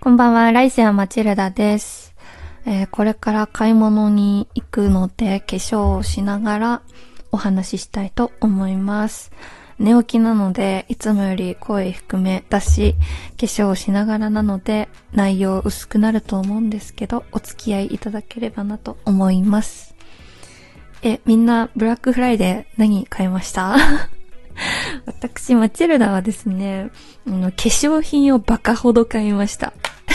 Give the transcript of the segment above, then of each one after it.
こんばんは、ライセアマチルダです。えーこれから買い物に行くので、化粧をしながらお話ししたいと思います。寝起きなので、いつもより声低めだし、化粧をしながらなので、内容薄くなると思うんですけど、お付き合いいただければなと思います。え、みんな、ブラックフライデー何買いました？私、マチルダはですね、あの化粧品をバカほど買いました。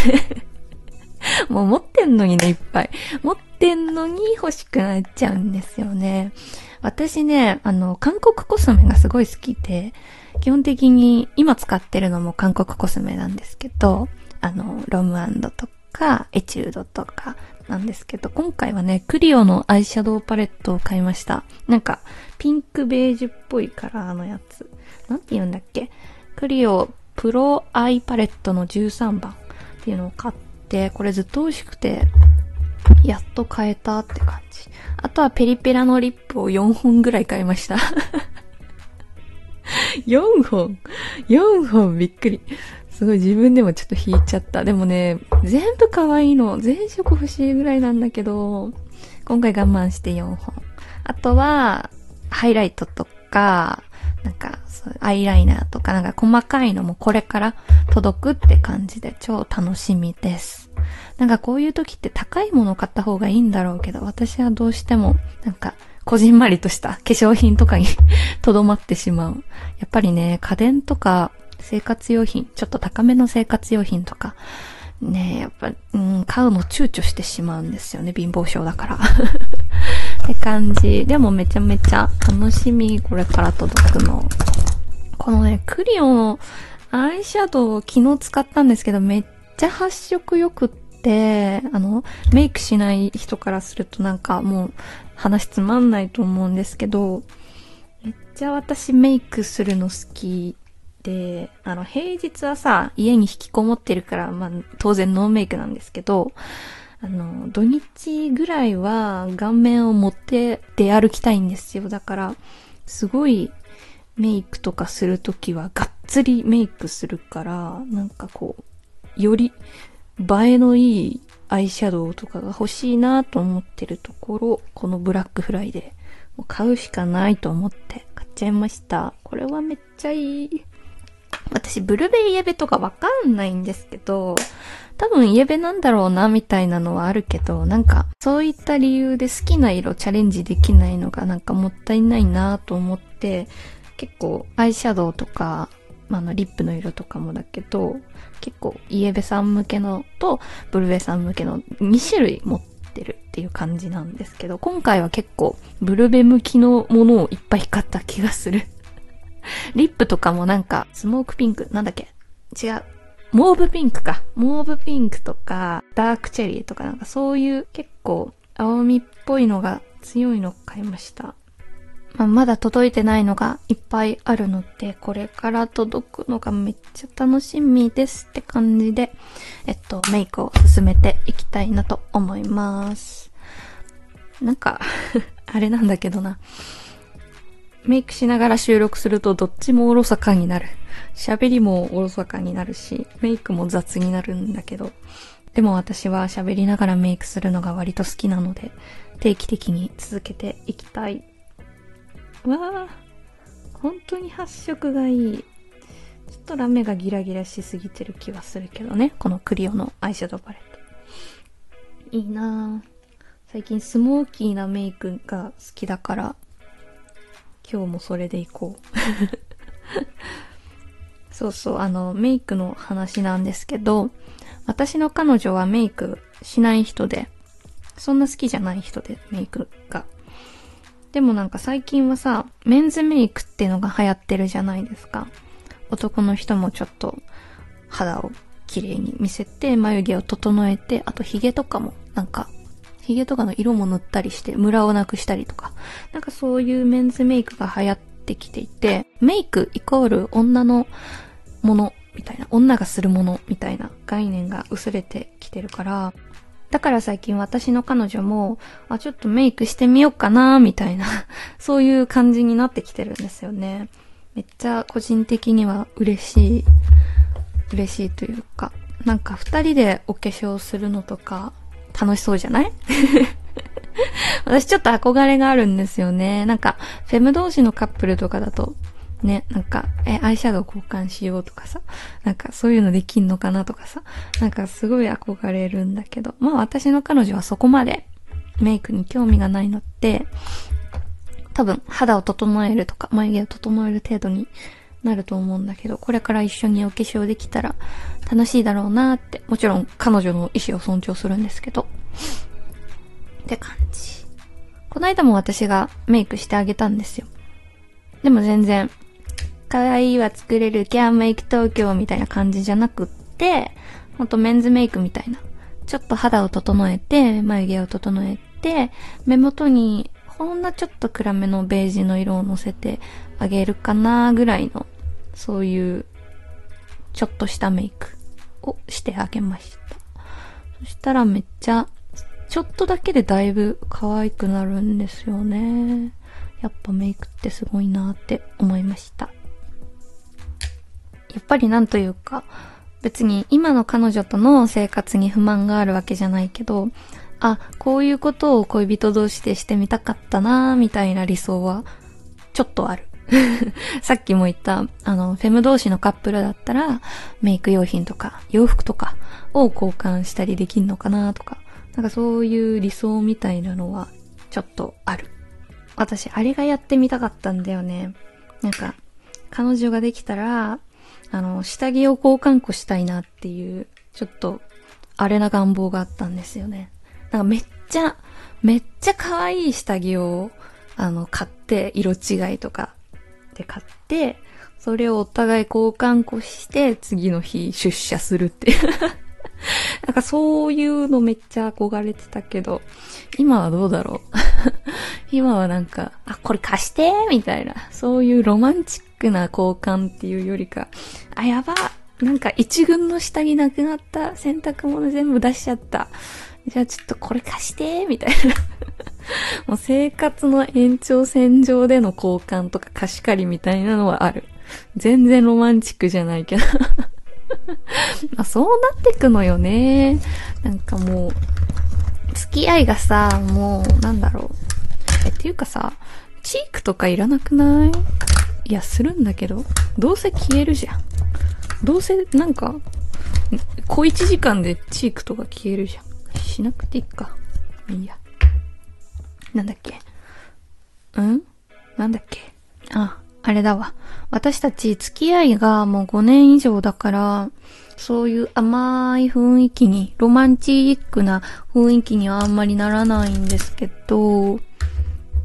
もう持ってんのにね、いっぱい。持ってんのに欲しくなっちゃうんですよね。私ね、あの、韓国コスメがすごい好きで、基本的に今使ってるのも韓国コスメなんですけど、あの、ロムアンドとか、エチュードとかなんですけど、今回はね、クリオのアイシャドウパレットを買いました。なんか、ピンクベージュっぽいカラーのやつ。なんて言うんだっけ？クリオプロアイパレットの13番っていうのを買って、これずっと美味しくて、やっと買えたって感じ。あとはペリペラのリップを4本ぐらい買いました。4本 ?4 本びっくり。すごい自分でもちょっと引いちゃった。でもね、全部可愛いの。全色欲しいぐらいなんだけど、今回我慢して4本。あとは、ハイライトとか、なんか、アイライナーとか、なんか細かいのもこれから届くって感じで超楽しみです。なんかこういう時って高いもの買った方がいいんだろうけど、私はどうしても、なんか、こじんまりとした化粧品とかに とどまってしまう。やっぱりね、家電とか生活用品、ちょっと高めの生活用品とか、ねやっぱ、うん、買うの躊躇してしまうんですよね、貧乏症だから。って感じ。でもめちゃめちゃ楽しみ、これから届くの。このね、クリオのアイシャドウを昨日使ったんですけど、めっちゃ発色良くって、あの、メイクしない人からするとなんかもう話つまんないと思うんですけど、めっちゃ私メイクするの好きで、あの、平日はさ、家に引きこもってるから、まあ、当然ノーメイクなんですけど、あの、土日ぐらいは顔面を持って出歩きたいんですよ。だから、すごいメイクとかするときはがっつりメイクするから、なんかこう、より映えのいいアイシャドウとかが欲しいなと思ってるところ、このブラックフライでもう買うしかないと思って買っちゃいました。これはめっちゃいい。私、ブルベイエベとかわかんないんですけど、多分イエベなんだろうな、みたいなのはあるけど、なんか、そういった理由で好きな色チャレンジできないのがなんかもったいないなと思って、結構アイシャドウとか、まあ、の、リップの色とかもだけど、結構イエベさん向けのとブルベさん向けの2種類持ってるっていう感じなんですけど、今回は結構ブルベ向きのものをいっぱい買った気がする。リップとかもなんか、スモークピンク、なんだっけ？違う。モーブピンクか。モーブピンクとか、ダークチェリーとかなんかそういう結構青みっぽいのが強いの買いました。まあ、まだ届いてないのがいっぱいあるので、これから届くのがめっちゃ楽しみですって感じで、えっと、メイクを進めていきたいなと思います。なんか、あれなんだけどな。メイクしながら収録するとどっちもおろそかになる。喋りもおろそかになるし、メイクも雑になるんだけど。でも私は喋りながらメイクするのが割と好きなので、定期的に続けていきたい。わあ、本当に発色がいい。ちょっとラメがギラギラしすぎてる気はするけどね。このクリオのアイシャドウパレット。いいなぁ。最近スモーキーなメイクが好きだから、今日もそれでいこう。そうそう、あの、メイクの話なんですけど、私の彼女はメイクしない人で、そんな好きじゃない人で、メイクが。でもなんか最近はさ、メンズメイクっていうのが流行ってるじゃないですか。男の人もちょっと肌を綺麗に見せて、眉毛を整えて、あと髭とかもなんか、髭とかの色も塗ったりして、ムラをなくしたりとか、なんかそういうメンズメイクが流行ってきていて、メイクイコール女のものみたいな、女がするものみたいな概念が薄れてきてるから、だから最近私の彼女も、あ、ちょっとメイクしてみようかな、みたいな、そういう感じになってきてるんですよね。めっちゃ個人的には嬉しい、嬉しいというか、なんか二人でお化粧するのとか楽しそうじゃない？私ちょっと憧れがあるんですよね。なんか、フェム同士のカップルとかだと、ね、なんか、え、アイシャドウ交換しようとかさ、なんかそういうのできんのかなとかさ、なんかすごい憧れるんだけど、まあ私の彼女はそこまでメイクに興味がないのって、多分肌を整えるとか眉毛を整える程度になると思うんだけど、これから一緒にお化粧できたら楽しいだろうなって、もちろん彼女の意思を尊重するんですけど、って感じ。この間も私がメイクしてあげたんですよ。でも全然、可愛いは作れるキャンメイク東京みたいな感じじゃなくって、ほんとメンズメイクみたいな。ちょっと肌を整えて、眉毛を整えて、目元にほんのちょっと暗めのベージュの色をのせてあげるかなぐらいの、そういう、ちょっとしたメイクをしてあげました。そしたらめっちゃちょっとだけでだいぶ可愛くなるんですよね。やっぱメイクってすごいなって思いました。やっぱりなんというか、別に今の彼女との生活に不満があるわけじゃないけど、あ、こういうことを恋人同士でしてみたかったなみたいな理想は、ちょっとある。さっきも言った、あの、フェム同士のカップルだったら、メイク用品とか、洋服とかを交換したりできんのかなとか、なんかそういう理想みたいなのはちょっとある。私、あれがやってみたかったんだよね。なんか、彼女ができたら、あの、下着を交換庫したいなっていう、ちょっと、あれな願望があったんですよね。なんかめっちゃ、めっちゃ可愛い下着を、あの、買って、色違いとかで買って、それをお互い交換して、次の日出社するっていう。なんかそういうのめっちゃ憧れてたけど、今はどうだろう？今はなんか、あ、これ貸してみたいな、そういうロマンチックな交換っていうよりか、あ、やばなんか一軍の下着なくなった洗濯物全部出しちゃった。じゃあちょっとこれ貸してみたいな。もう生活の延長線上での交換とか貸し借りみたいなのはある。全然ロマンチックじゃないけど まあそうなってくのよね。なんかもう、付き合いがさ、もう、なんだろう。え、っていうかさ、チークとかいらなくない？いや、するんだけど、どうせ消えるじゃん。どうせ、なんか、小一時間でチークとか消えるじゃん。しなくていいか。いいや。なんだっけ？うん？なんだっけ？あ、あれだわ。私たち付き合いがもう5年以上だから、そういう甘い雰囲気に、ロマンチックな雰囲気にはあんまりならないんですけど、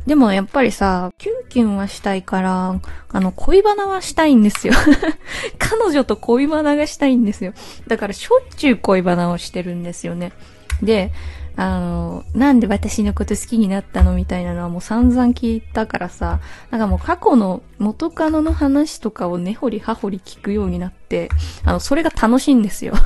でもやっぱりさ、キュンキュンはしたいから、あの、恋バナはしたいんですよ。彼女と恋バナがしたいんですよ。だからしょっちゅう恋バナをしてるんですよね。で、あの、なんで私のこと好きになったのみたいなのはもう散々聞いたからさ、なんかもう過去の元カノの話とかを根掘り葉掘り聞くようになって、あの、それが楽しいんですよ。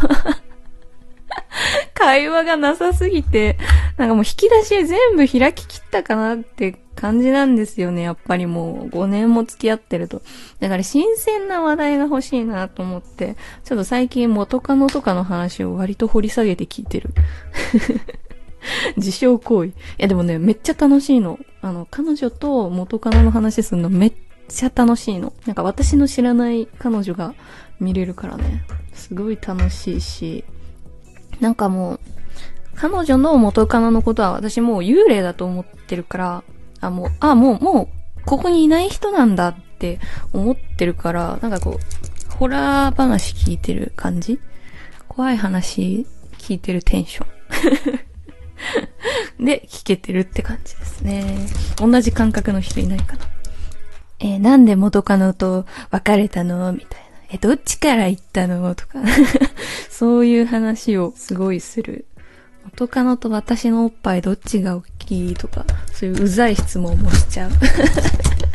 会話がなさすぎて、なんかもう引き出し全部開ききったかなって感じなんですよね。やっぱりもう5年も付き合ってると。だから新鮮な話題が欲しいなと思って、ちょっと最近元カノとかの話を割と掘り下げて聞いてる。自傷行為。いやでもね、めっちゃ楽しいの。あの、彼女と元カノの話するのめっちゃ楽しいの。なんか私の知らない彼女が見れるからね。すごい楽しいし。なんかもう、彼女の元カノのことは私もう幽霊だと思ってるから、あ、もう、あ、もう、もう、ここにいない人なんだって思ってるから、なんかこう、ホラー話聞いてる感じ？怖い話聞いてるテンション。で、聞けてるって感じですね。同じ感覚の人いないかな。えー、なんで元カノと別れたの？みたいな。え、どっちから行ったの？とか。そういう話をすごいする。元カノと私のおっぱいどっちが大きい？とか、そういううざい質問もしちゃう。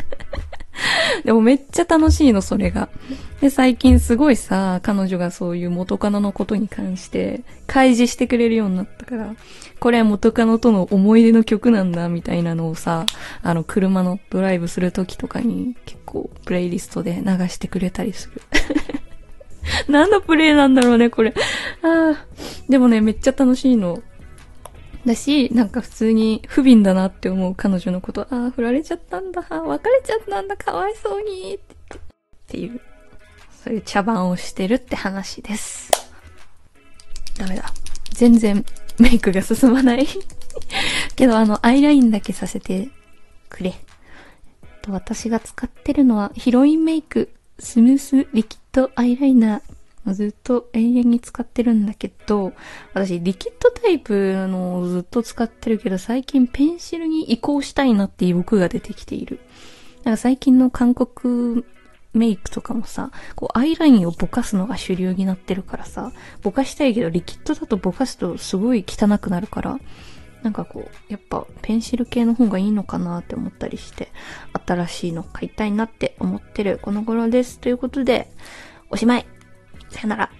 でもめっちゃ楽しいの、それが。で、最近すごいさ、彼女がそういう元カノのことに関して開示してくれるようになったから、これは元カノとの思い出の曲なんだ、みたいなのをさ、あの、車のドライブするときとかに結構プレイリストで流してくれたりする。何のプレイなんだろうね、これ。ああ。でもね、めっちゃ楽しいの。だし、なんか普通に不憫だなって思う彼女のこと。ああ、振られちゃったんだ。別れちゃったんだ。かわいそうに。ってっていう、そういう茶番をしてるって話です。ダメだ。全然メイクが進まない けど、あの、アイラインだけさせてくれ。と、私が使ってるのは、ヒロインメイク、スムースリキッドアイライナー。ずっと永遠に使ってるんだけど、私、リキッドタイプのをずっと使ってるけど、最近ペンシルに移行したいなっていう欲が出てきている。なんか最近の韓国メイクとかもさ、こうアイラインをぼかすのが主流になってるからさ、ぼかしたいけどリキッドだとぼかすとすごい汚くなるから、なんかこう、やっぱペンシル系の方がいいのかなって思ったりして、新しいの買いたいなって思ってるこの頃です。ということで、おしまい。さよなら。